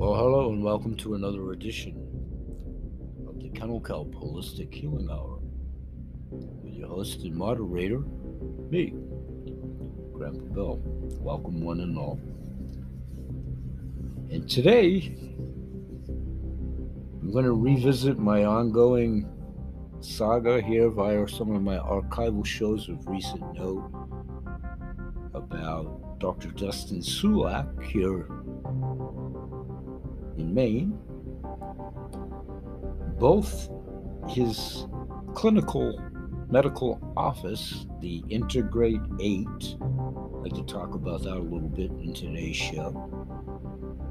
Well, hello and welcome to another edition of the Kennel Kelp Holistic Healing Hour with your host and moderator, me, Grandpa Bill. Welcome, one and all. And today, I'm going to revisit my ongoing saga here via some of my archival shows of recent note about Dr. Dustin Sulak here in Maine. Both his clinical medical office, the Integrate 8, I'd like to talk about that a little bit in today's show.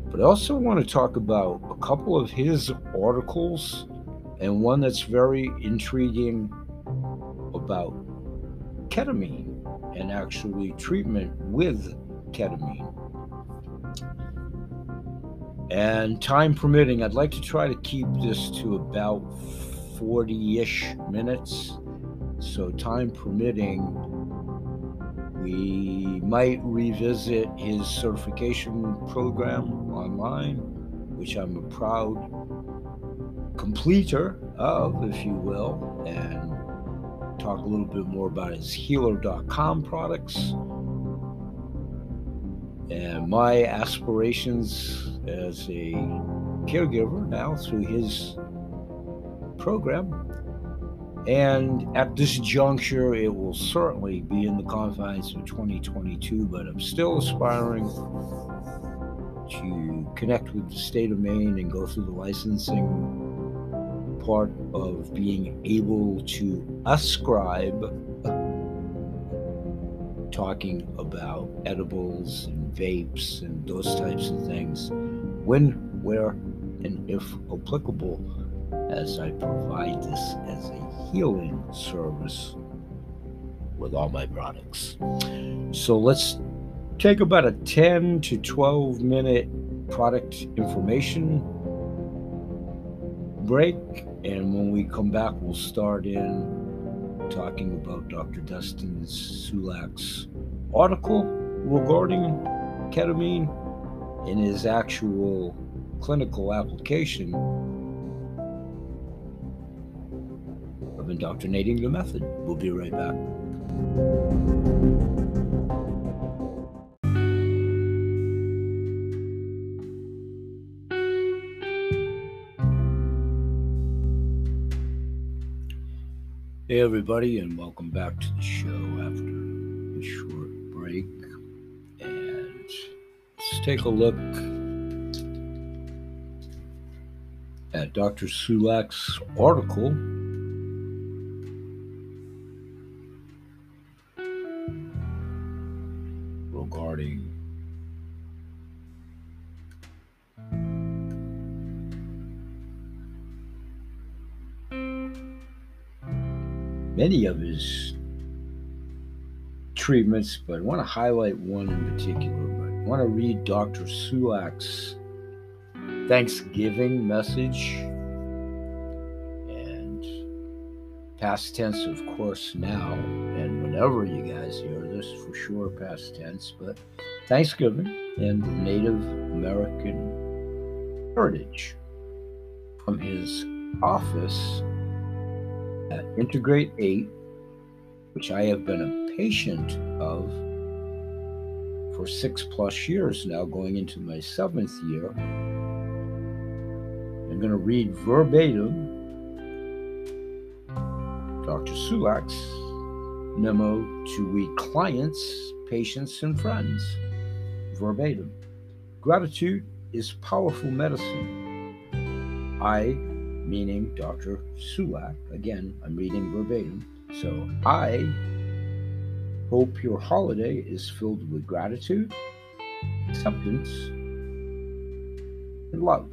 But I also want to talk about a couple of his articles and one that's very intriguing about ketamine and actually treatment with ketamine. And time permitting, I'd like to try to keep this to about 40 ish minutes. So, time permitting, we might revisit his certification program online, which I'm a proud completer of, if you will, and talk a little bit more about his healer.com products and my aspirations as a caregiver now through his program. And at this juncture, it will certainly be in the confines of 2022, but I'm still aspiring to connect with the state of Maine and go through the licensing part of being able to ascribe talking about edibles vapes and those types of things when, where, and if applicable, as I provide this as a healing service with all my products. So let's take about a 10 to 12 minute product information break. And when we come back, we'll start in talking about Dr. Dustin Sulak's article regarding ketamine in his actual clinical application of indoctrinating the method. We'll be right back. Hey, everybody, and welcome back to the show after a short break. Let's take a look at Dr. Sulak's article. Regarding many of his treatments, but I want to highlight one in particular. Want to read Dr. Sulak's Thanksgiving message and past tense, of course, now, and whenever you guys hear this, for sure, past tense, but Thanksgiving and Native American heritage from his office at Integrate 8, which I have been a patient of for six plus years now, going into my seventh year. I'm going to read verbatim Dr. Sulak's memo to we clients, patients, and friends. Verbatim. Gratitude is powerful medicine. I meaning Dr. Sulak. Again, I'm reading verbatim. So I hope your holiday is filled with gratitude, acceptance, and love.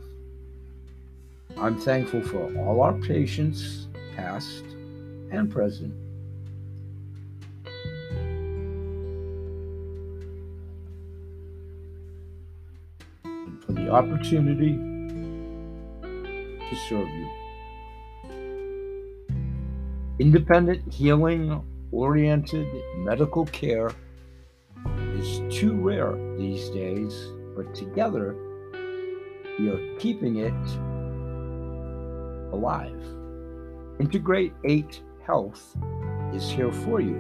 I'm thankful for all our patients, past and present. And for the opportunity to serve you. Independent healing oriented medical care is too rare these days, but together we are keeping it alive. Integrate 8 Health is here for you,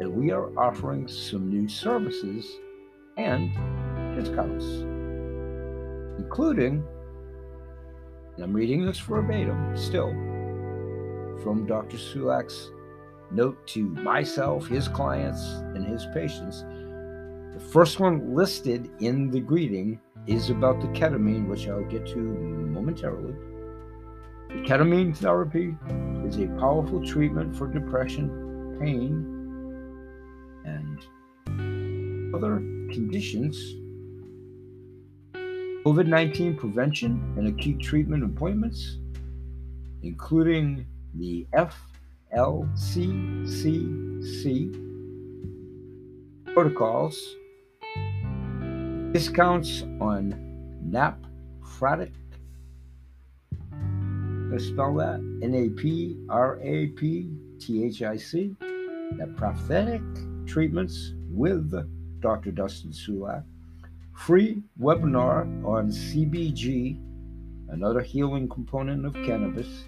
and we are offering some new services and discounts, including, and I'm reading this verbatim still, from Dr. Sulak's note to myself, his clients, and his patients. The first one listed in the greeting is about the ketamine, which I'll get to momentarily. The ketamine therapy is a powerful treatment for depression, pain, and other conditions. COVID 19 prevention and acute treatment appointments, including the FLCCC protocols, discounts on napraptic. I spell that N A P R A P T H I C. Napraptic treatments with Dr. Dustin Sulak. Free webinar on CBG, another healing component of cannabis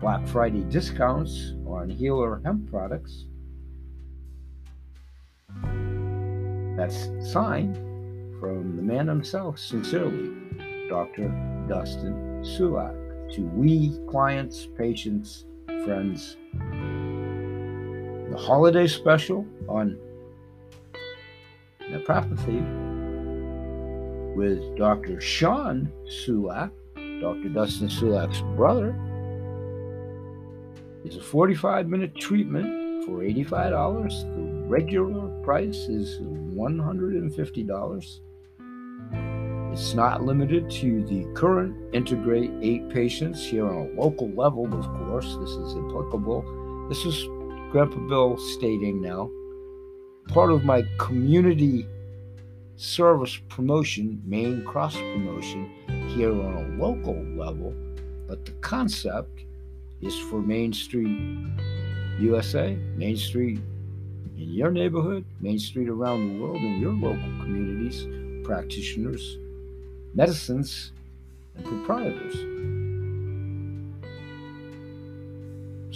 Black Friday discounts on Healer hemp products. That's signed from the man himself, sincerely, Dr. Dustin Sulak. To we, clients, patients, friends, the holiday special on naprapathy with Dr. Sean Sulak, Dr. Dustin Sulak's brother, it's a 45 minute treatment for $85. The regular price is $150. It's not limited to the current Integrate 8 patients here on a local level, of course. This is applicable. This is Grandpa Bill stating now. Part of my community service promotion, main cross promotion here on a local level, but the concept is for Main Street USA, Main Street in your neighborhood, Main Street around the world, in your local communities, practitioners, medicines, and proprietors.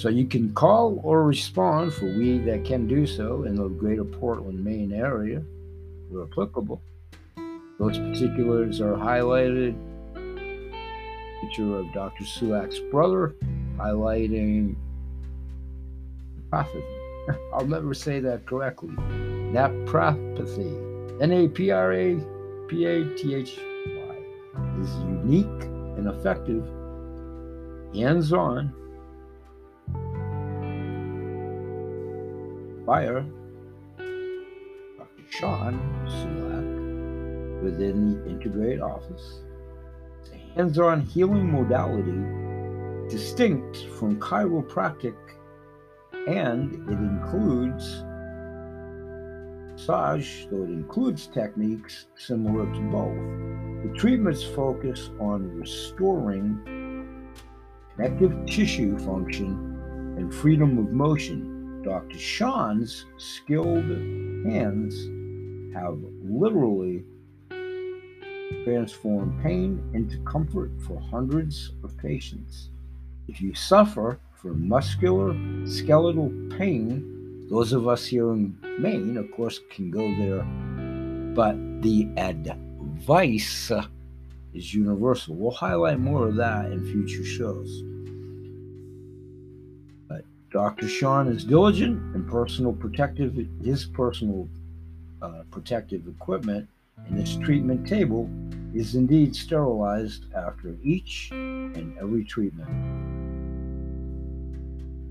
So you can call or respond for we that can do so in the greater Portland, Maine area where applicable. Those particulars are highlighted. Picture of Dr. Sulak's brother highlighting prophecy. I'll never say that correctly. That Naprapathy, N A P R A P A T H Y, is unique and effective, hands on, fire, Dr. Sean Sulak within the Integrate office. Hands on healing modality distinct from chiropractic and it includes massage, though it includes techniques similar to both. The treatments focus on restoring connective tissue function and freedom of motion. Dr. Sean's skilled hands have literally transformed pain into comfort for hundreds of patients. If you suffer from muscular skeletal pain, those of us here in Maine, of course, can go there, but the advice is universal. We'll highlight more of that in future shows. But Dr. Sean is diligent and personal protective, his personal uh, protective equipment and his treatment table is indeed sterilized after each and every treatment.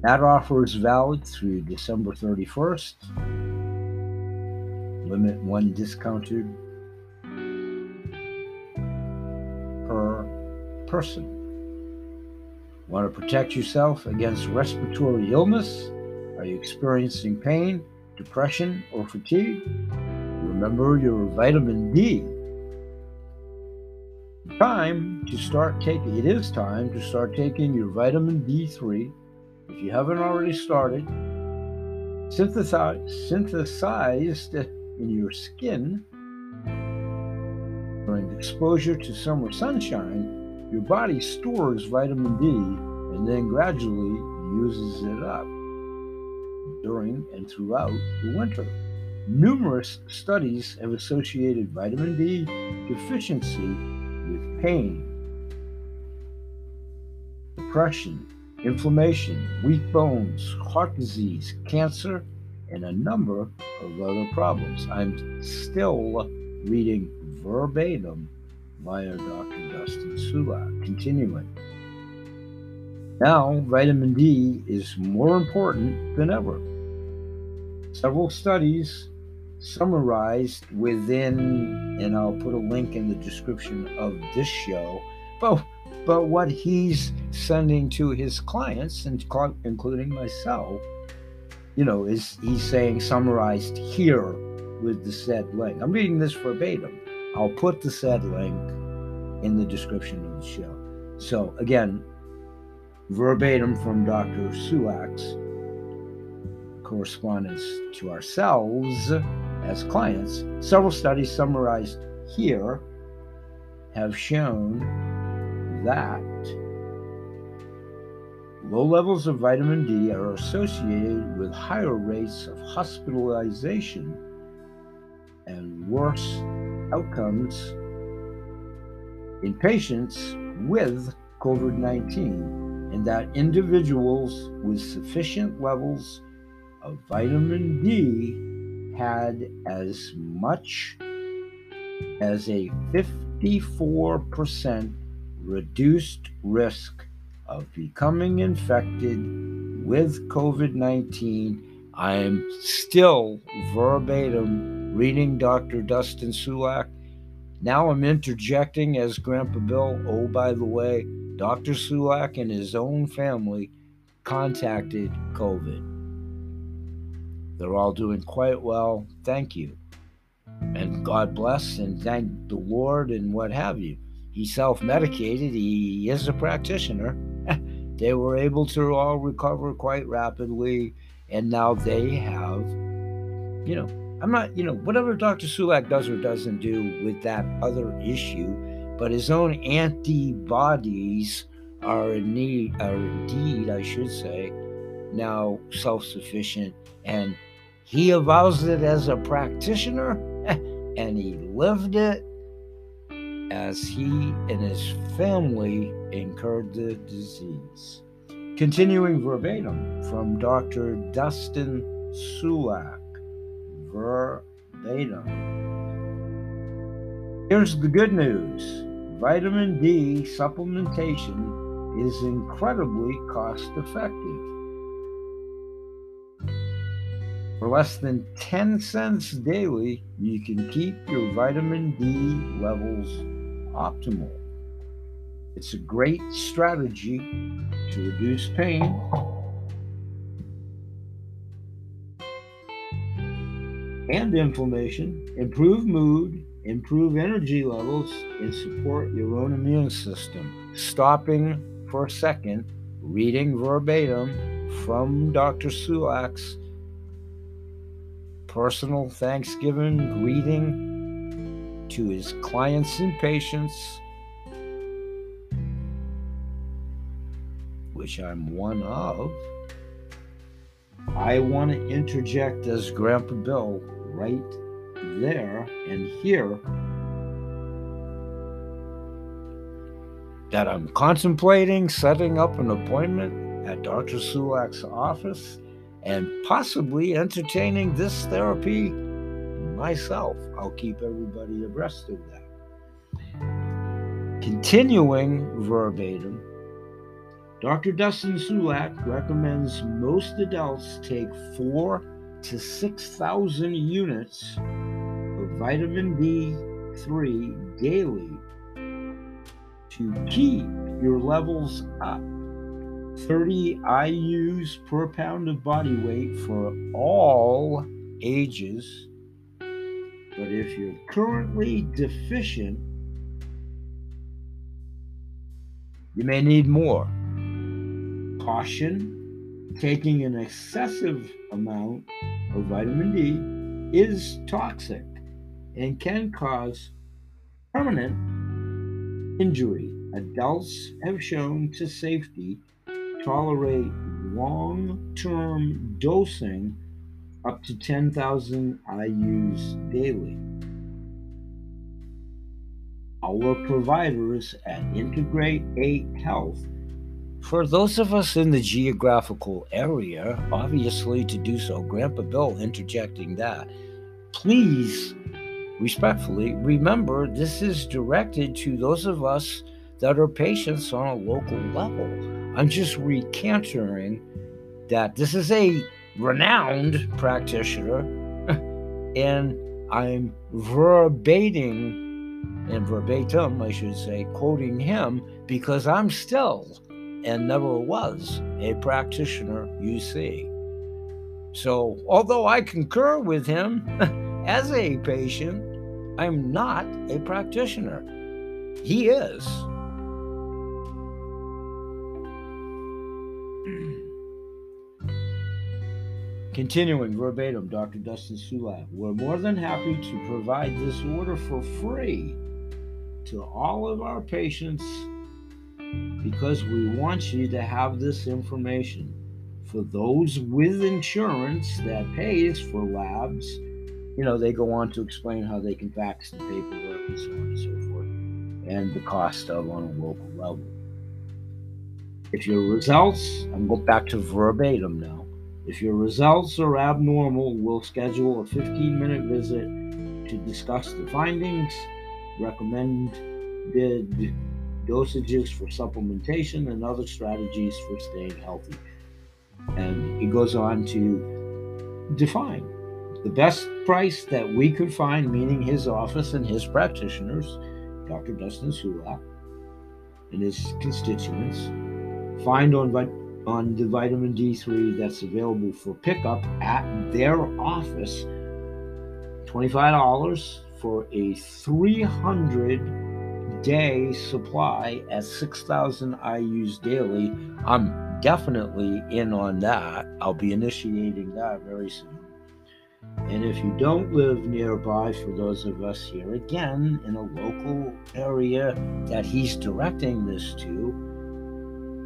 That offer is valid through December 31st. Limit one discounted per person. Want to protect yourself against respiratory illness? Are you experiencing pain, depression, or fatigue? Remember your vitamin D. Time to start taking it is time to start taking your vitamin D3 if you haven't already started, synthesized, synthesized in your skin during exposure to summer sunshine, your body stores vitamin D and then gradually uses it up during and throughout the winter. Numerous studies have associated vitamin D deficiency with pain, depression, inflammation, weak bones, heart disease, cancer, and a number of other problems. I'm still reading verbatim via Dr. Dustin Sulak. Continuing. Now, vitamin D is more important than ever. Several studies summarized within, and I'll put a link in the description of this show, but, but what he's sending to his clients, including myself, you know, is he's saying summarized here with the said link. I'm reading this verbatim. I'll put the said link in the description of the show. So again, verbatim from Dr. Sulak's correspondence to ourselves as clients, several studies summarized here have shown that low levels of vitamin D are associated with higher rates of hospitalization and worse outcomes in patients with COVID 19, and that individuals with sufficient levels of vitamin D had as much as a 54% reduced risk of becoming infected with COVID 19. I am still verbatim reading Dr. Dustin Sulak. Now I'm interjecting as Grandpa Bill. Oh, by the way, Dr. Sulak and his own family contacted COVID. They're all doing quite well. Thank you. And God bless and thank the Lord and what have you. He self medicated, he is a practitioner. they were able to all recover quite rapidly, and now they have, you know, I'm not, you know, whatever Dr. Sulak does or doesn't do with that other issue, but his own antibodies are in need, are indeed, I should say, now self sufficient and he avows it as a practitioner and he lived it as he and his family incurred the disease. Continuing verbatim from Dr. Dustin Sulak, verbatim. Here's the good news vitamin D supplementation is incredibly cost effective. For less than 10 cents daily, you can keep your vitamin D levels optimal. It's a great strategy to reduce pain and inflammation, improve mood, improve energy levels, and support your own immune system. Stopping for a second, reading verbatim from Dr. Sulak's personal Thanksgiving greeting to his clients and patients, which I'm one of. I want to interject as Grandpa Bill right there and here that I'm contemplating setting up an appointment at Dr. Sulak's office and possibly entertaining this therapy myself. I'll keep everybody abreast of that. Continuing verbatim, Dr. Dustin Sulak recommends most adults take four to 6,000 units of vitamin D3 daily to keep your levels up 30 IUs per pound of body weight for all ages. But if you're currently deficient, you may need more. Caution taking an excessive amount of vitamin D is toxic and can cause permanent injury. Adults have shown to safety tolerate long term dosing up to 10,000 IUs daily. Our providers at Integrate 8 Health for those of us in the geographical area, obviously to do so, Grandpa Bill interjecting that, please respectfully remember this is directed to those of us that are patients on a local level. I'm just recanting that this is a renowned practitioner and I'm verbating and verbatim, I should say, quoting him because I'm still and never was a practitioner, you see. So, although I concur with him as a patient, I'm not a practitioner. He is. Continuing verbatim, Dr. Dustin Sulak, we're more than happy to provide this order for free to all of our patients because we want you to have this information. For those with insurance that pays for labs, you know, they go on to explain how they can fax the paperwork and so on and so forth, and the cost of on a local level. If your results, I'm going back to verbatim now. If your results are abnormal, we'll schedule a 15 minute visit to discuss the findings, recommended dosages for supplementation, and other strategies for staying healthy. And he goes on to define the best price that we could find, meaning his office and his practitioners, Dr. Dustin Sulak, and his constituents, find on, on the vitamin D3 that's available for pickup at their office $25 for a 300 day supply at 6,000 IUs daily. I'm definitely in on that. I'll be initiating that very soon. And if you don't live nearby, for those of us here, again, in a local area that he's directing this to,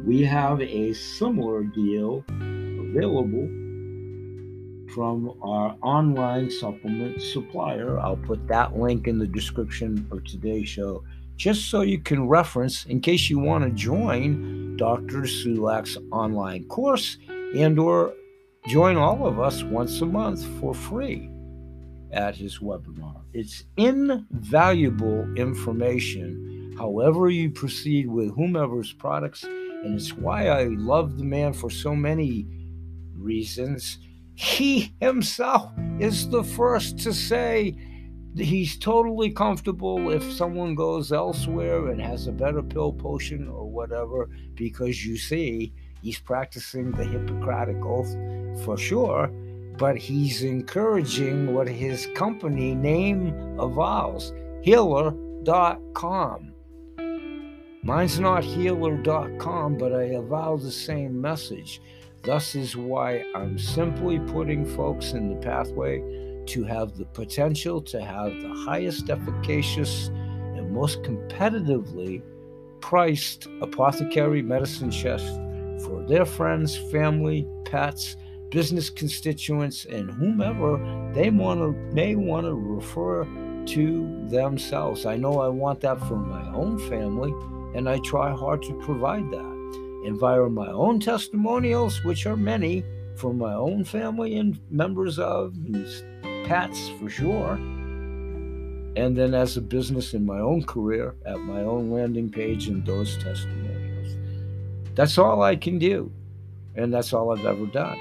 we have a similar deal available from our online supplement supplier. I'll put that link in the description of today's show just so you can reference in case you want to join Dr. Sulak's online course and or join all of us once a month for free at his webinar. It's invaluable information however you proceed with whomever's products and it's why I love the man for so many reasons. He himself is the first to say he's totally comfortable if someone goes elsewhere and has a better pill potion or whatever, because you see, he's practicing the Hippocratic Oath for sure, but he's encouraging what his company name avows healer.com. Mine's not healer.com, but I avow the same message. Thus is why I'm simply putting folks in the pathway to have the potential to have the highest efficacious and most competitively priced apothecary medicine chest for their friends, family, pets, business constituents, and whomever they want to may want to refer to themselves. I know I want that for my own family, and I try hard to provide that. And via my own testimonials, which are many, from my own family and members of, pets for sure. And then as a business in my own career, at my own landing page and those testimonials. That's all I can do. And that's all I've ever done.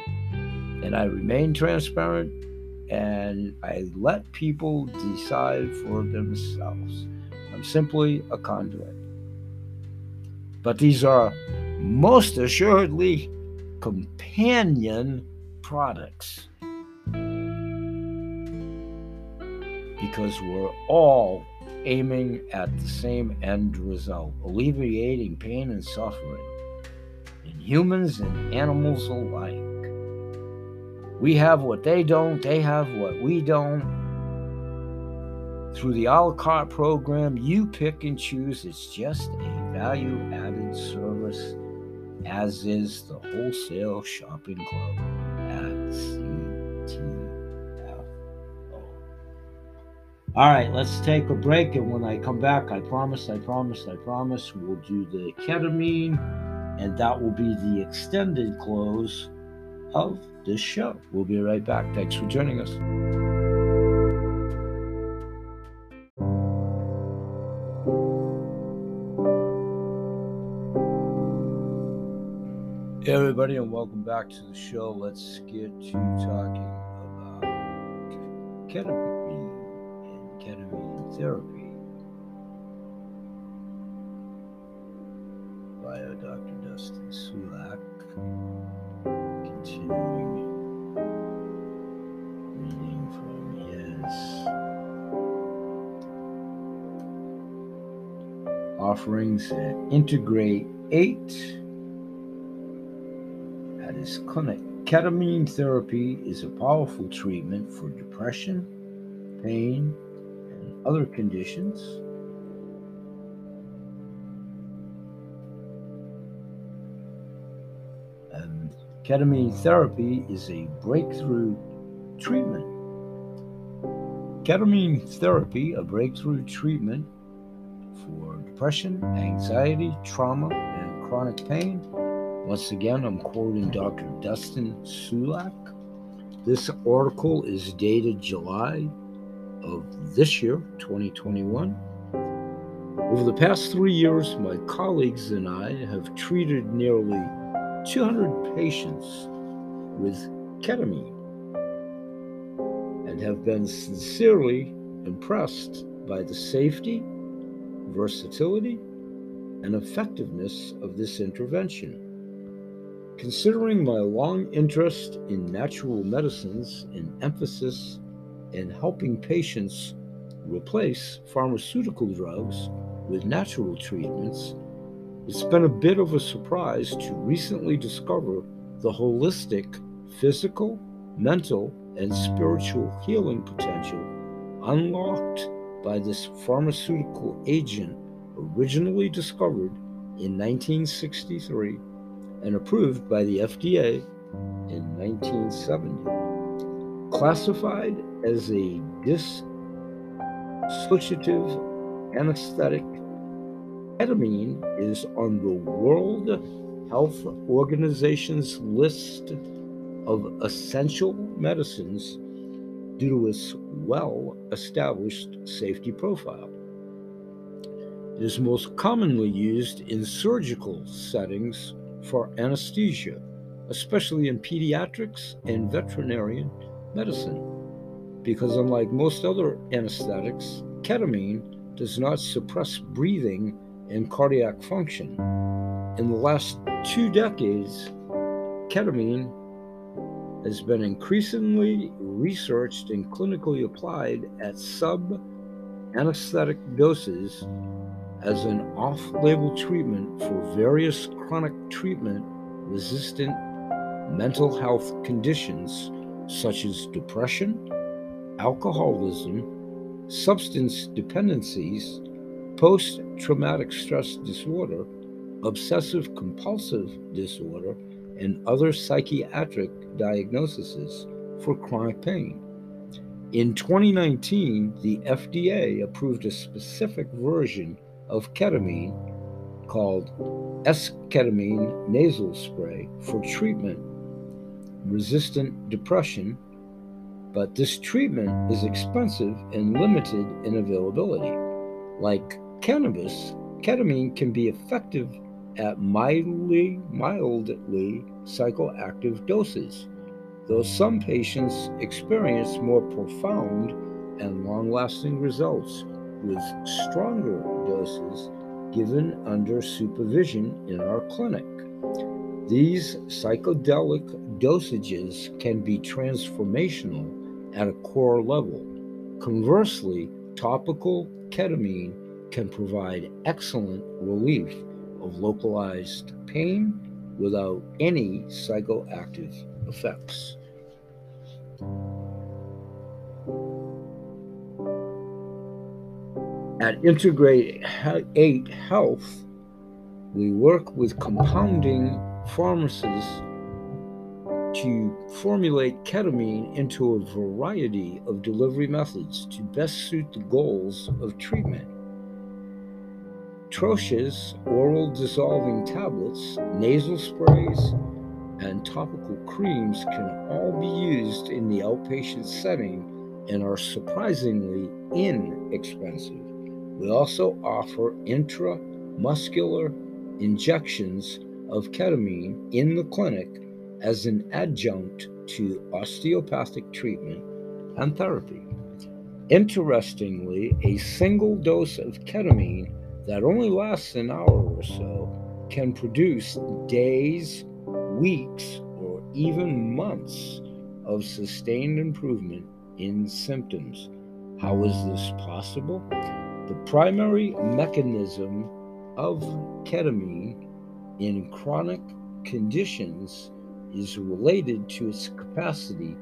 And I remain transparent and I let people decide for themselves. I'm simply a conduit. But these are most assuredly companion products. because we're all aiming at the same end result alleviating pain and suffering in humans and animals alike. We have what they don't, they have what we don't. Through the a la carte program, you pick and choose. It's just a value added service, as is the wholesale shopping club at CTFO. All right, let's take a break. And when I come back, I promise, I promise, I promise, we'll do the ketamine, and that will be the extended close of this show. We'll be right back. Thanks for joining us. Hey, everybody, and welcome back to the show. Let's get to talking about ketamine and ketamine therapy via Dr. Dustin Sulak. Continuing reading from his offerings at Integrate 8 at his clinic. Ketamine therapy is a powerful treatment for depression, pain, and other conditions. And ketamine therapy is a breakthrough treatment. Ketamine therapy, a breakthrough treatment for depression, anxiety, trauma, and chronic pain once again, I'm quoting Dr. Dustin Sulak. This article is dated July of this year, 2021. Over the past three years, my colleagues and I have treated nearly 200 patients with ketamine and have been sincerely impressed by the safety, versatility, and effectiveness of this intervention. Considering my long interest in natural medicines and emphasis in helping patients replace pharmaceutical drugs with natural treatments, it's been a bit of a surprise to recently discover the holistic physical, mental, and spiritual healing potential unlocked by this pharmaceutical agent originally discovered in 1963 and approved by the FDA in 1970. Classified as a dissociative anesthetic, ketamine is on the World Health Organization's list of essential medicines due to its well established safety profile. It is most commonly used in surgical settings for anesthesia, especially in pediatrics and veterinary medicine, because unlike most other anesthetics, ketamine does not suppress breathing and cardiac function. In the last two decades, ketamine has been increasingly researched and clinically applied at sub anesthetic doses as an off label treatment for various chronic treatment resistant mental health conditions such as depression, alcoholism, substance dependencies, post traumatic stress disorder, obsessive compulsive disorder, and other psychiatric diagnoses for chronic pain. In 2019, the FDA approved a specific version of ketamine called esketamine nasal spray for treatment resistant depression, but this treatment is expensive and limited in availability. Like cannabis, ketamine can be effective at mildly mildly psychoactive doses, though some patients experience more profound and long-lasting results with stronger doses given under supervision in our clinic. These psychedelic dosages can be transformational at a core level. Conversely, topical ketamine can provide excellent relief of localized pain without any psychoactive effects. At Integrate 8 Health, we work with compounding pharmacists to formulate ketamine into a variety of delivery methods to best suit the goals of treatment. Troches, oral dissolving tablets, nasal sprays, and topical creams can all be used in the outpatient setting and are surprisingly inexpensive. We also offer intramuscular injections of ketamine in the clinic as an adjunct to osteopathic treatment and therapy. Interestingly, a single dose of ketamine that only lasts an hour or so can produce days, weeks, or even months of sustained improvement in symptoms. How is this possible? The primary mechanism of ketamine in chronic conditions is related to its capacity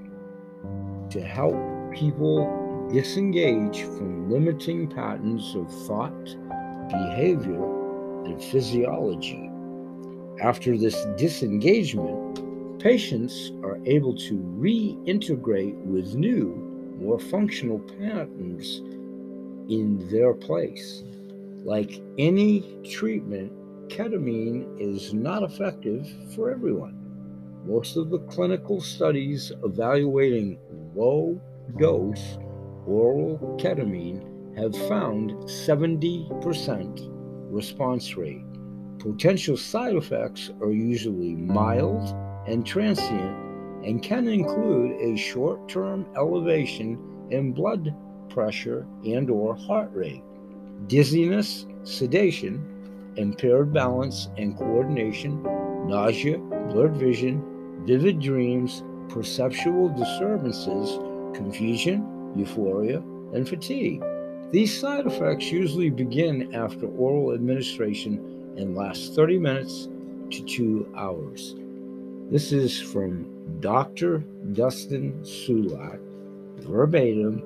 to help people disengage from limiting patterns of thought, behavior, and physiology. After this disengagement, patients are able to reintegrate with new, more functional patterns in their place. Like any treatment, ketamine is not effective for everyone. Most of the clinical studies evaluating low dose oral ketamine have found 70% response rate. Potential side effects are usually mild and transient and can include a short-term elevation in blood pressure and or heart rate, dizziness, sedation, impaired balance and coordination, nausea, blurred vision, vivid dreams, perceptual disturbances, confusion, euphoria, and fatigue. These side effects usually begin after oral administration and last 30 minutes to two hours. This is from Dr. Dustin Sulak, verbatim,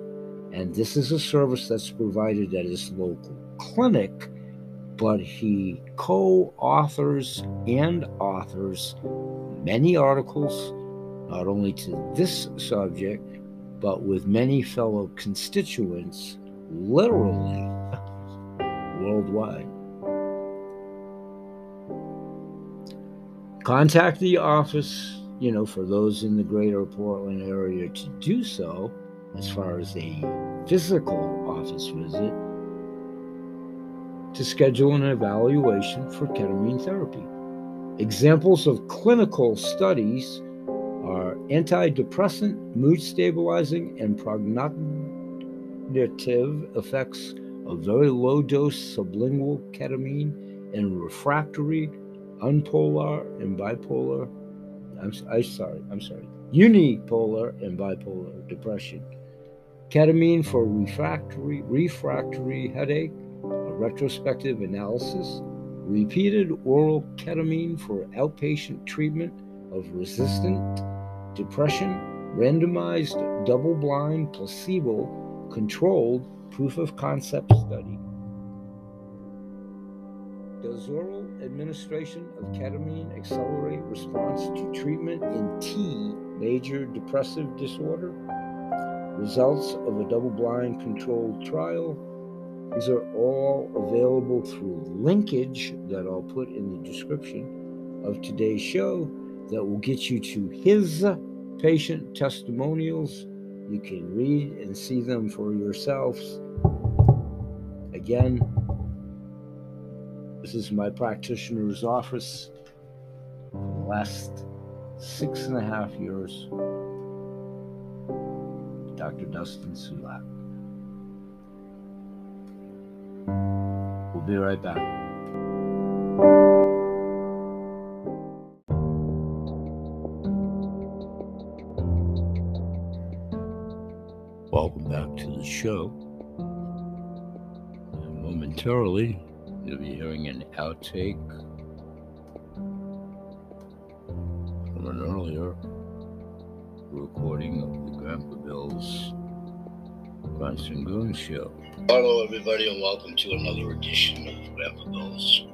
and this is a service that's provided at his local clinic but he co authors and authors many articles, not only to this subject, but with many fellow constituents, literally worldwide. Contact the office, you know, for those in the greater Portland area to do so, as far as a physical office visit to schedule an evaluation for ketamine therapy. Examples of clinical studies are antidepressant, mood stabilizing, and prognitive effects of very low dose sublingual ketamine in refractory, unpolar, and bipolar. I'm, I'm sorry, I'm sorry, unipolar and bipolar depression. Ketamine for refractory, refractory headache, a retrospective analysis, repeated oral ketamine for outpatient treatment of resistant depression, randomized double blind placebo controlled proof of concept study. Does oral administration of ketamine accelerate response to treatment in T major depressive disorder? Results of a double blind controlled trial these are all available through linkage that I'll put in the description of today's show that will get you to his patient testimonials. You can read and see them for yourselves. Again, this is my practitioner's office for the last six and a half years. Dr. Dustin Sulak. We'll be right back. Welcome back to the show. And momentarily, you'll be hearing an outtake Show. Hello, everybody, and welcome to another edition of Grandpa Bell's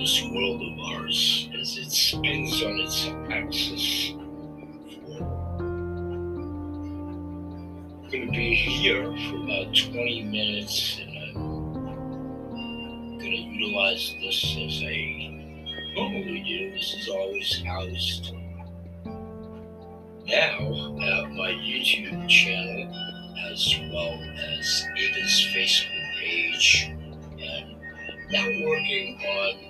this world of ours as it spins on its axis. I'm going to be here for about 20 minutes and I'm going to utilize this as I normally do. This is always housed now at my YouTube channel as well as Ava's Facebook page and now working on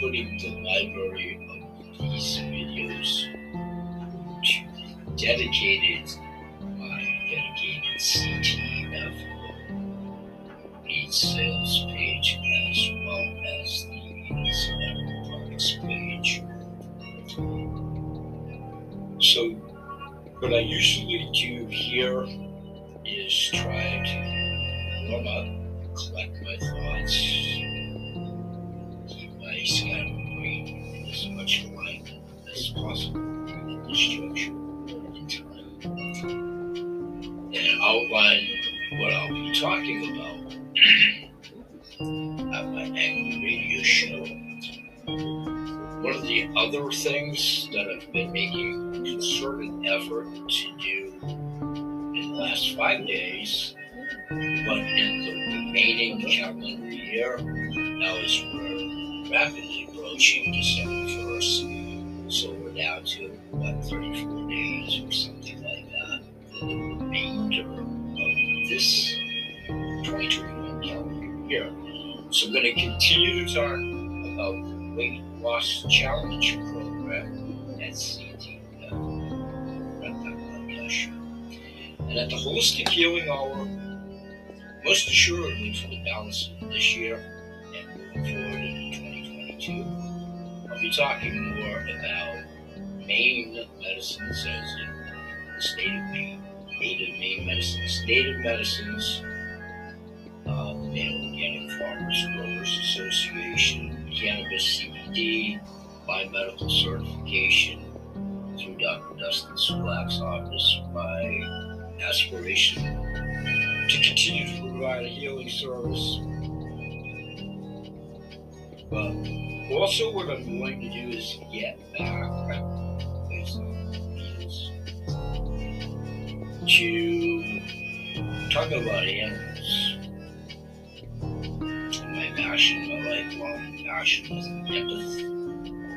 putting the library of these videos to dedicated my dedicated CTF lead sales page as well as the Celebrity Products page. So, what I usually do here is try to warm up, collect my thoughts, my scattered brain as much light as possible at this juncture in time, and outline what I'll be talking about at my annual radio show. One of the other things that I've been making a concerted effort to do in the last five days, but in the remaining calendar year, now as we're rapidly approaching December 1st, so we're down to what 34 days or something like that the remainder of this 2021 calendar year. So I'm going to continue to talk about the weight loss challenge program at CTF. And at the Holistic Healing Hour, most assuredly for the balance of this year and moving forward 2022, I'll be talking more about Maine medicines as in the state of Maine, native Maine medicines, native medicines, uh, the Maine Organic Farmers Growers Association, cannabis CBD, biomedical certification through Dr. Dustin Sulak's office, my aspiration to continue to provide a healing service. But also, what I'm going to do is get back to talk about animals. My passion, my lifelong passion is empathy,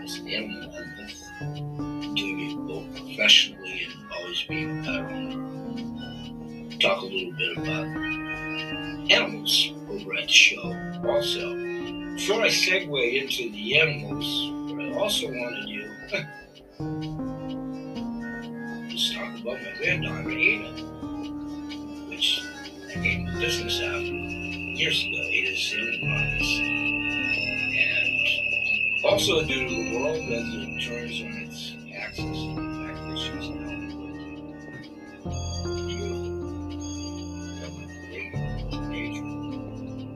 is animal empathy. Doing it both professionally and always being a pet owner. Talk a little bit about animals over at the show. Also, before I segue into the animals, what I also want to do is talk about my granddaughter Ada, which I gave to business after years ago. Ada's in Marcus. And also due to the world as it turns on its axis and the fact that she's now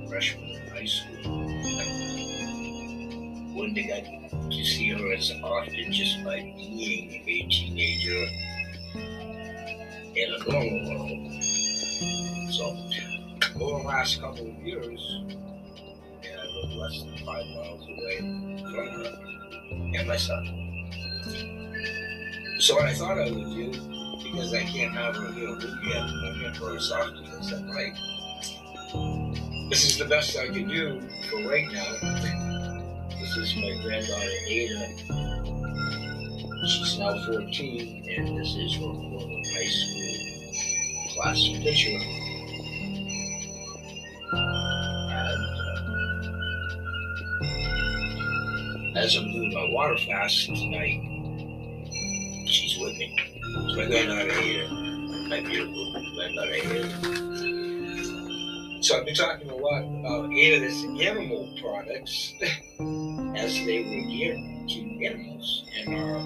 freshman in high school. Get to see her as often just by being a teenager in a normal world. So, over the last couple of years, I live less than five miles away from her and my son. So what I thought I would do, because I can't have her here with me at the moment for as often as I'd like, this is the best I can do for right now. This is my granddaughter Ada. She's now 14, and this is her high school class picture. And uh, as I'm doing my water fast tonight, she's with me. It's my granddaughter Ada, my beautiful granddaughter Ada. So I've been talking a lot about Ada's animal products as they were geared to animals in our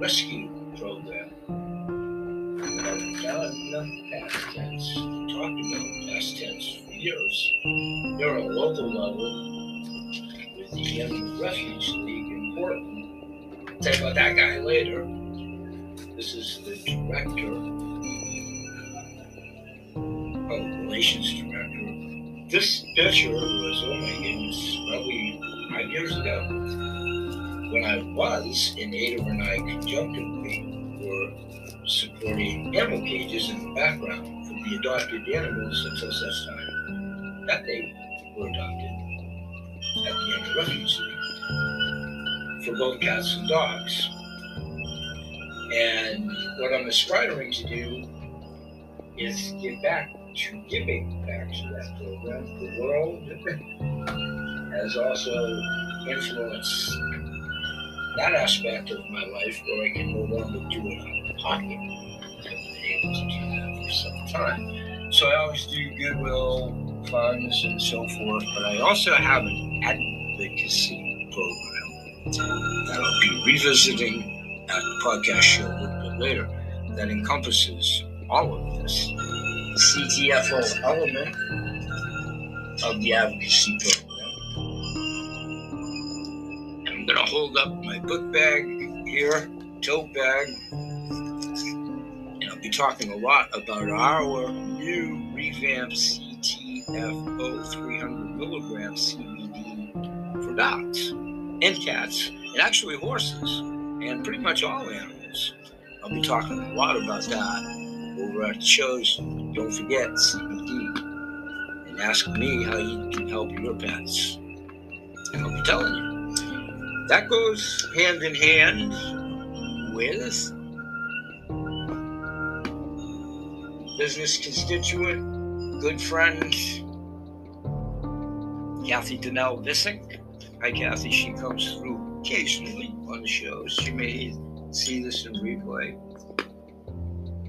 rescue program. I've done enough past tense, talked about past tense for years. They're a local level with the Animal Refuge League in Portland. I'll about that guy later. This is the director uh, relations director. This picture was, oh my goodness, probably five years ago. When I was in Ada and I conjunctively were supporting animal cages in the background for the adopted animals until such time that they were adopted at the Animal Refuge for both cats and dogs. And what I'm aspiring to do is give back to giving back to that program. The world has also influenced that aspect of my life where I can no longer do it out of pocket. I've been able to do that for some time. So I always do goodwill funds and so forth, but I also have an advocacy program that I'll be revisiting at the podcast show a little bit later that encompasses all of this. CTFO element of the advocacy program. To hold up my book bag here, tote bag, and I'll be talking a lot about our new revamped CTFO 300 milligram CBD for dogs and cats, and actually horses, and pretty much all animals. I'll be talking a lot about that over at shows. Don't forget CBD and ask me how you can help your pets. And I'll be telling you. That goes hand in hand with business constituent, good friend, Kathy Donnell Visick. Hi, Kathy. She comes through occasionally on the shows. She may see this in replay.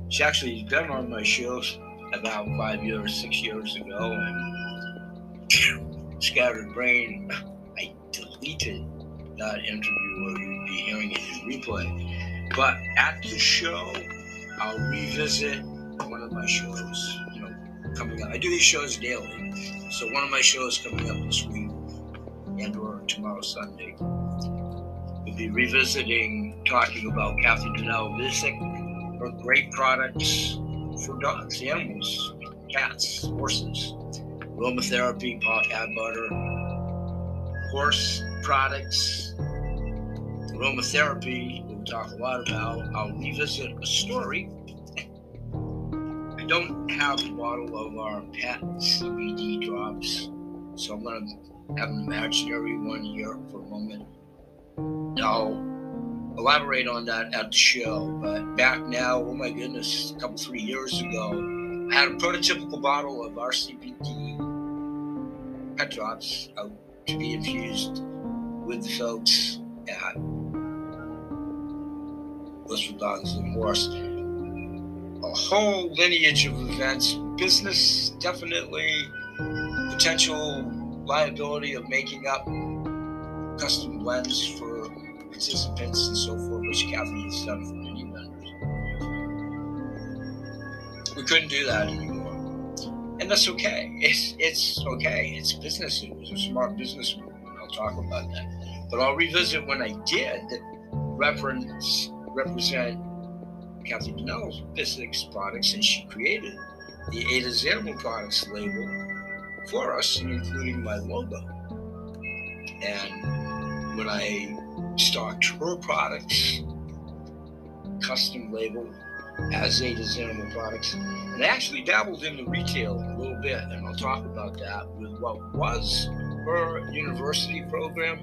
She actually been on my shows about five years, six years ago, and scattered brain. I deleted that interview where you'd be hearing it in replay. But at the show, I'll revisit one of my shows. You know, coming up. I do these shows daily, so one of my shows coming up this week and or tomorrow Sunday. We'll be revisiting, talking about Kathy Donnell Visick are great products for dogs, animals, cats, horses. Aromatherapy, paw pad butter, horse products, aromatherapy, we'll talk a lot about. I'll revisit a story. I don't have a bottle of our patent CBD drops, so I'm going to have an imaginary one here for a moment. I'll elaborate on that at the show. But back now, oh my goodness, a couple, three years ago, I had a prototypical bottle of our CBD pet drops out to be infused with the folks at Blissful Dogs and Horse. A whole lineage of events, business definitely, potential liability of making up custom blends for participants and so forth, which Kathy has done for many vendors. We couldn't do that anymore. And that's okay. It's it's okay. It's business. It was a smart business move, talk about that. But I'll revisit when I did reference represent Kathy Donnell's business products, and she created the Ada's Animal Products label for us, including my logo. And when I stocked her products, custom label as Zeta's Animal Products. And I actually dabbled in the retail a little bit, and I'll talk about that with what was her university program.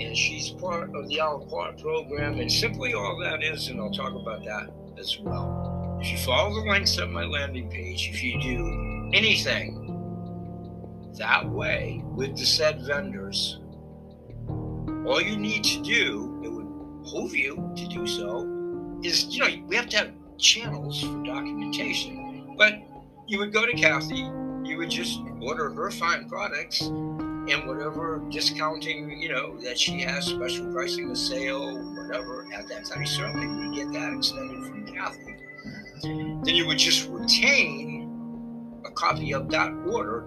And she's part of the a la program, and simply all that is, and I'll talk about that as well. If you follow the links on my landing page, if you do anything that way with the said vendors, all you need to do, it would behoove you to do so, is you know, we have to have channels for documentation. But you would go to Kathy, would just order her fine products and whatever discounting, you know, that she has, special pricing, a sale, whatever, at that time, you certainly would get that extended from Kathy. Then you would just retain a copy of that order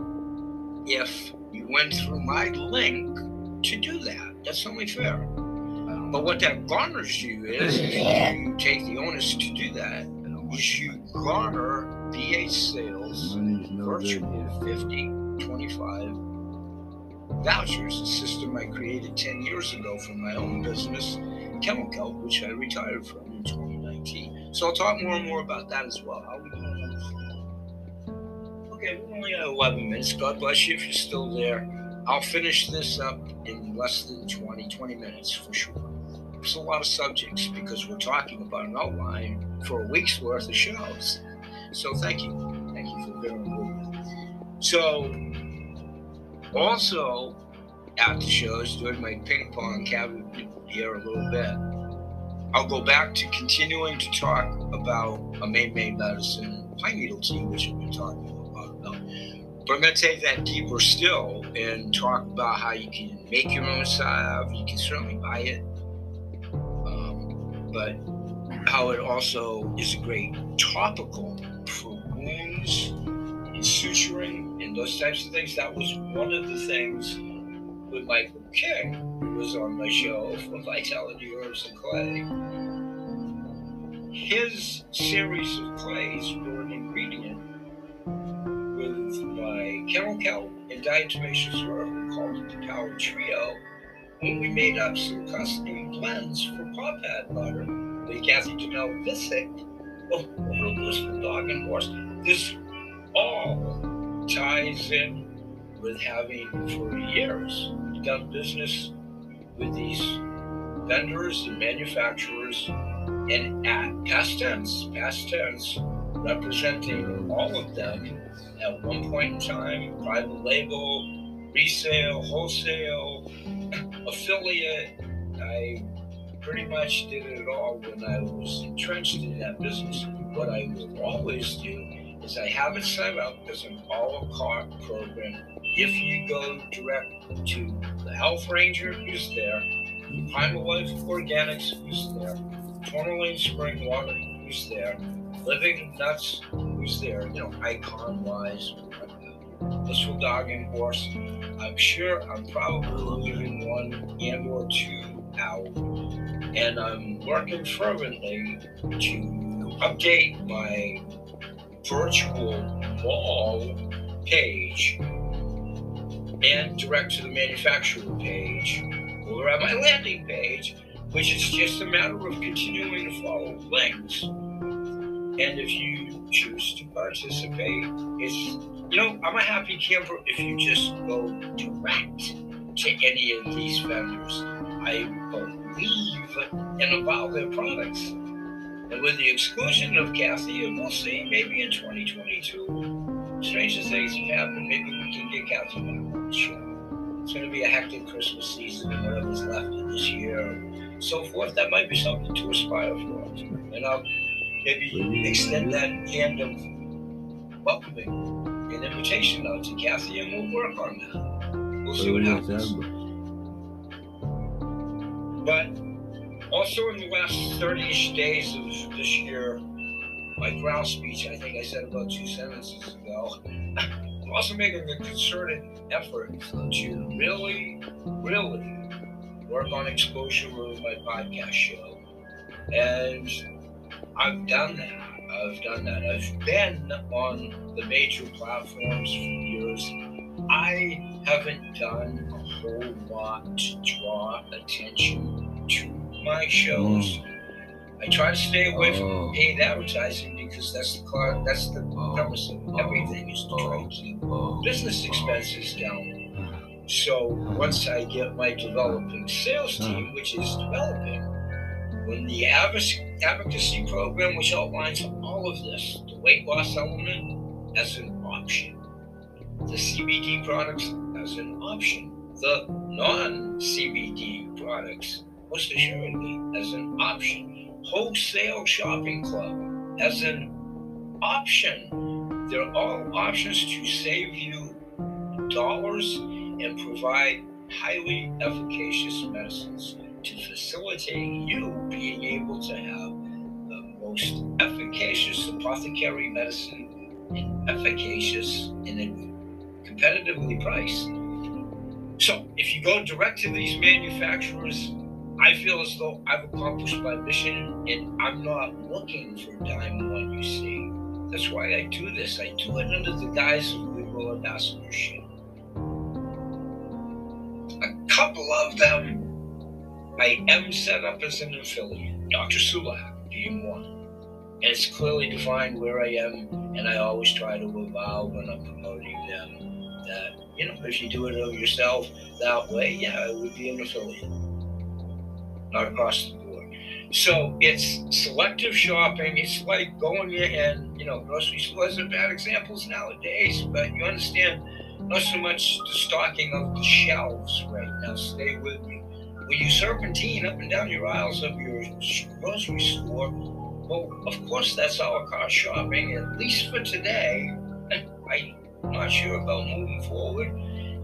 if you went through my link to do that. That's only fair. But what that garners you is, you take the onus to do that, is you garner VH sales, virtual 50, 25 vouchers, a system I created 10 years ago for my own business, Chemical, which I retired from in 2019. So I'll talk more and more about that as well. How we doing Okay, we only have 11 minutes. God bless you if you're still there. I'll finish this up in less than 20, 20 minutes for sure. There's a lot of subjects because we're talking about an outline for a week's worth of shows. So thank you. Thank you for bearing with me. So also the shows doing my ping pong cabinet here a little bit. I'll go back to continuing to talk about a Maine made medicine, pine needle tea, which I've been talking about. but I'm going to take that deeper still and talk about how you can make your own salve. You can certainly buy it, um, but how it also is a great topical for wounds and suturing and those types of things. That was one of the things with Michael King, who was on my show for Vitality Herbs and Clay. His series of clays were an ingredient with my Kennel Kelp and Diatomaceous. We called it the Power Trio. when we made up some custom blends for paw pad butter. The Kathy Janelle Visick of Blissful Dog and Horse. This all ties in with having for years done business with these vendors and manufacturers and at past tense, past tense, representing all of them at one point in time private label, resale, wholesale, affiliate. I pretty much did it all when I was entrenched in that business. What I will always do is I have it set up as an a la carte program. If you go direct to the Health Ranger, who's there, Primal Life Organics, who's there, Tourmaline Spring Water, who's there, Living Nuts, who's there, you know, icon wise, blissful dog and horse. I'm sure I'm probably leaving one and or two out. And I'm working fervently to update my virtual mall page and direct to the manufacturer page or at my landing page, which is just a matter of continuing to follow links and if you choose to participate, it's, you know, I'm a happy camper if you just go direct to any of these vendors. I believe in about their products. And with the exclusion of Kathy, and we'll see, maybe in 2022, stranger things have happened. Maybe we can get Kathy back on the show. It's going to be a hectic Christmas season and whatever's left of this year and so forth. That might be something to aspire for. And I'll maybe extend that hand of welcoming an invitation out to Kathy, and we'll work on that. We'll see what happens. But also in the last 30-ish days of this year, my ground speech, I think I said about two sentences ago, I'm also making a concerted effort to really, really work on exposure with my podcast show. And I've done that. I've done that. I've been on the major platforms for years. I haven't done a whole lot to draw attention to my shows. Mm. I try to stay away Oh. from paid advertising because that's the car. That's the Oh. premise of everything is to try to keep Oh. business expenses down. So once I get my developing sales team, which is developing, when the advocacy program, which outlines all of this, the weight loss element as an option, the CBD products as an option, the non-CBD products, assuredly as an option, wholesale shopping club as an option. They're all options to save you dollars and provide highly efficacious medicines to facilitate you being able to have the most efficacious apothecary medicine and efficacious and competitively priced. So, if you go direct to these manufacturers, I feel as though I've accomplished my mission and I'm not looking for dime one you see. That's why I do this. I do it under the guise of goodwill ambassadorship. A couple of them I am set up as an affiliate, Dr. Sulak being one. And it's clearly defined where I am, and I always try to avow when I'm promoting them that, you know, if you do it of yourself that way, yeah, it would be an affiliate. Not across the board. So it's selective shopping. It's like going in and, you know, grocery stores are bad examples nowadays, but you understand not so much the stocking of the shelves right now. Stay with me. When you serpentine up and down your aisles of your grocery store, well, of course, that's our car shopping, at least for today. I'm not sure about moving forward.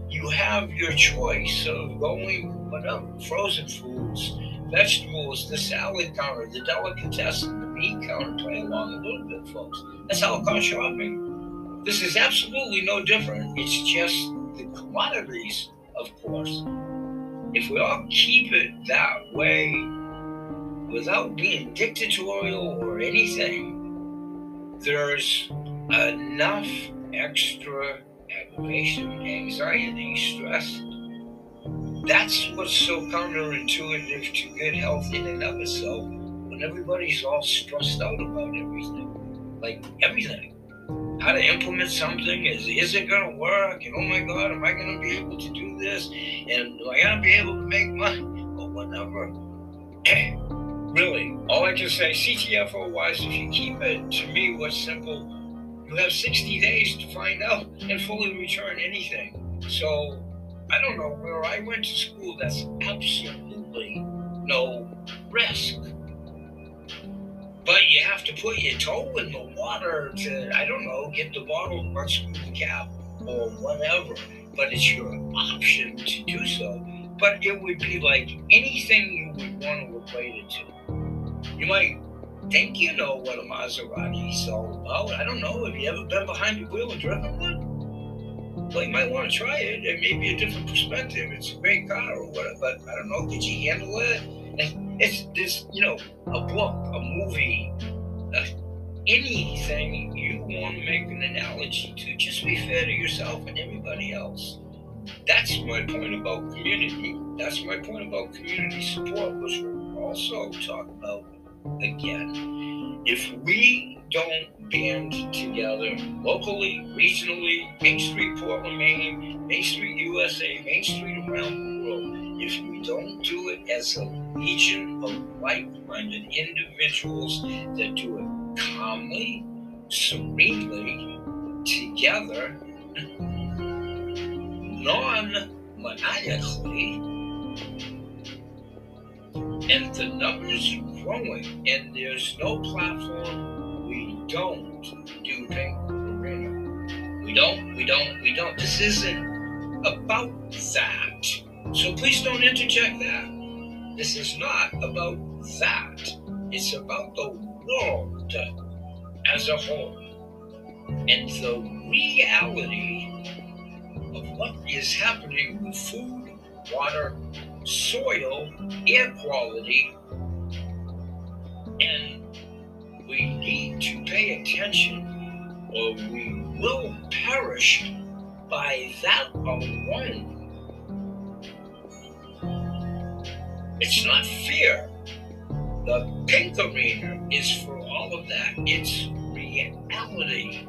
You have your choice of going, whatever, frozen foods, vegetables, the salad counter, the delicatessen, the meat counter, play along a little bit, folks. That's car shopping. This is absolutely no different. It's just the commodities, of course. If we all keep it that way, without being dictatorial or anything, there's enough extra aggravation, anxiety, stress. That's what's so counterintuitive to good health in and of itself when everybody's all stressed out about everything. Like everything. How to implement something is is it gonna work? And oh my god, am I gonna be able to do this? And am I gonna be able to make money? Or whatever. really, all I can say, CTFO wise, if you keep it to me, what's simple, you have 60 days to find out and fully return anything. So I don't know where I went to school, that's absolutely no risk. But you have to put your toe in the water to, I don't know, get the bottle, unscrew the cap, or whatever. But it's your option to do so. But it would be like anything you would want to equate it to. You might think you know what a Maserati is all about. I don't know. Have you ever been behind the wheel and driven one? Well, you might want to try it. It may be a different perspective. It's a great car or whatever, but I don't know. Did you handle it? It's this, you know, a book, a movie, uh, anything you want to make an analogy to. Just be fair to yourself and everybody else. That's my point about community. That's my point about community support, which we'll also talk about again. If we don't band together locally, regionally, Main Street, Portland, Maine, Main Street, USA, Main Street around the world, if we don't do it as a legion of like-minded individuals that do it calmly, serenely, together, non-maniacally, and the numbers growing, and there's no platform we don't do pink arena. We don't, we don't, we don't. This isn't about that. So please don't interject that. This is not about that. It's about the world as a whole and the reality of what is happening with food, water, soil, air quality, and we need to pay attention or we will perish by that alone. It's not fear. The pink arena is for all of that. It's reality.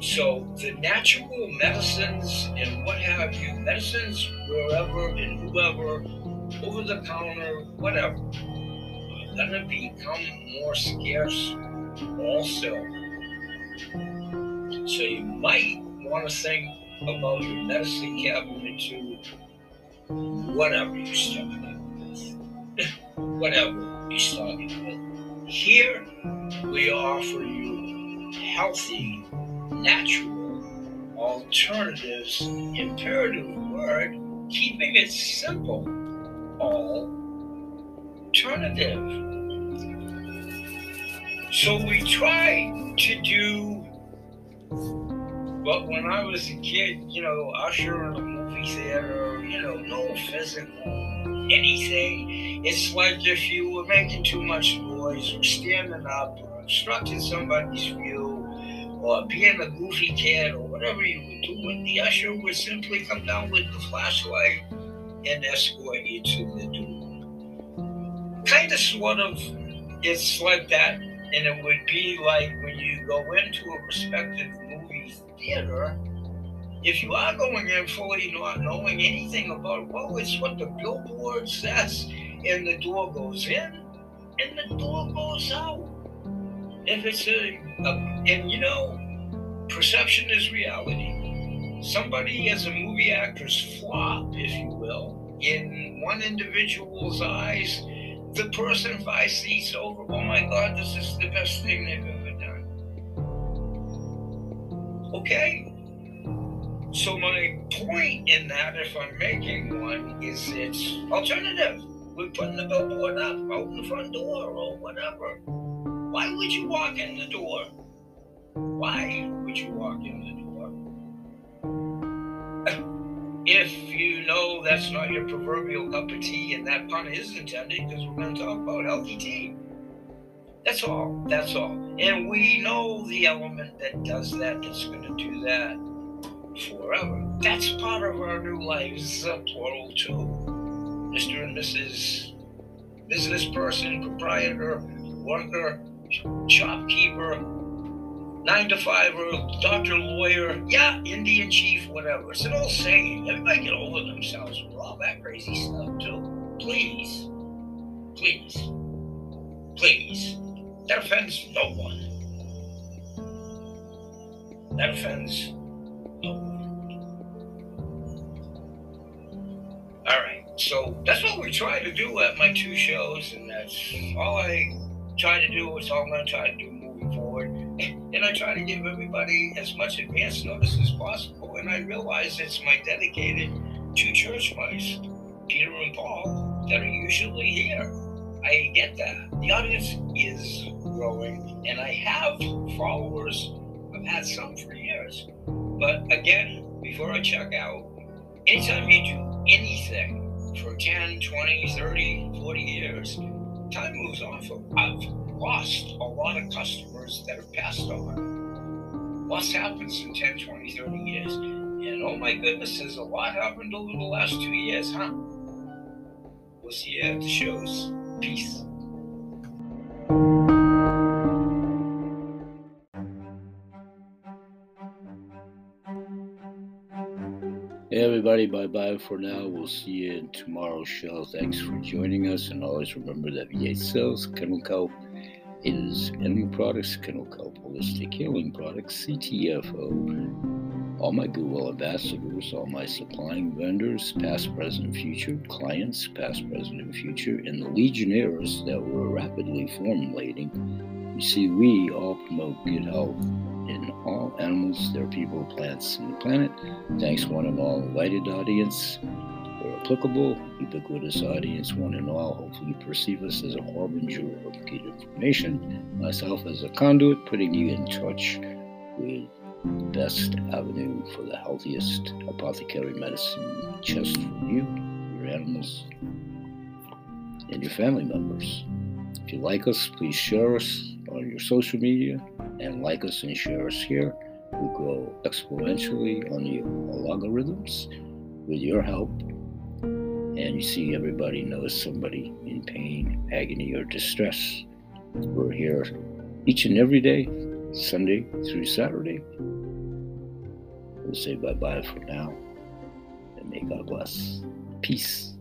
So the natural medicines and what have you, medicines wherever and whoever, over the counter, whatever, gonna become more scarce also. So you might want to think about your medicine cabinet to whatever you're starting with. whatever you're starting with. Here we offer you healthy natural alternatives, imperative word, keeping it simple, alternative. So we try to do but when I was a kid, you know, usher in a movie theater, you know, no physical anything. It's like if you were making too much noise or standing up or obstructing somebody's view or being a goofy kid or whatever you were doing, the usher would simply come down with the flashlight and escort you to the door. Kind of, sort of, it's like that. And it would be like when you go into a respective movie theater, if you are going in fully not knowing anything about, well, it's what the billboard says, and the door goes in and the door goes out. If it's a, a and you know, perception is reality. Somebody as a movie actor's flop, if you will, in one individual's eyes, the person five seats over, oh my God, this is the best thing they've ever done. Okay? So my point in that, if I'm making one, is it's alternative. We're putting the billboard up out in the front door or whatever. Why would you walk in the door? Why would you walk in the door? If you know that's not your proverbial cup of tea, and that pun is intended because we're going to talk about healthy tea. That's all. That's all. And we know the element that does that, that's going to do that forever. That's part of our new lives, uh, plural too. Mr. and Mrs. Business person, proprietor, worker, shopkeeper, nine to five or doctor, lawyer, yeah, Indian chief, whatever. It's an old saying. Everybody get over themselves with all that crazy stuff too. Please, please, please. That offends no one. That offends no one. All right, so that's what we try to do at my two shows, and that's all I try to do. It's all I'm going to try to do. And I try to give everybody as much advance notice as possible. And I realize it's my dedicated two church mice, Peter and Paul, that are usually here. I get that. The audience is growing, and I have followers. I've had some for years. But again, before I check out, anytime you do anything for 10, 20, 30, 40 years, time moves on. For, I've lost a lot of customers that have passed on. What's happened in 10, 20, 30 years? And oh my goodness, there's a lot happened over the last two years, huh? We'll see you at the shows. Peace. Hey everybody, bye bye for now. We'll see you in tomorrow's show. Thanks for joining us, and always remember that VA Cells Kennel Is Animal Products, Kennel Holistic Healing Products, CTFO. All my Goodwill ambassadors, all my supplying vendors, past, present, future, clients, past, present, and future, and the legionnaires that we're rapidly formulating. You see, we all promote good health in all animals, their people, plants, and the planet. Thanks, one and all, invited audience. Applicable, ubiquitous audience, one and all, hopefully you perceive us as a harbinger of good information. Myself as a conduit, putting you in touch with the best avenue for the healthiest apothecary medicine just for you, your animals, and your family members. If you like us, please share us on your social media and like us and share us here. We grow exponentially on the algorithms with your help. And you see, everybody knows somebody in pain, agony, or distress. We're here each and every day, Sunday through Saturday. We'll say bye bye for now, and may God bless. Peace.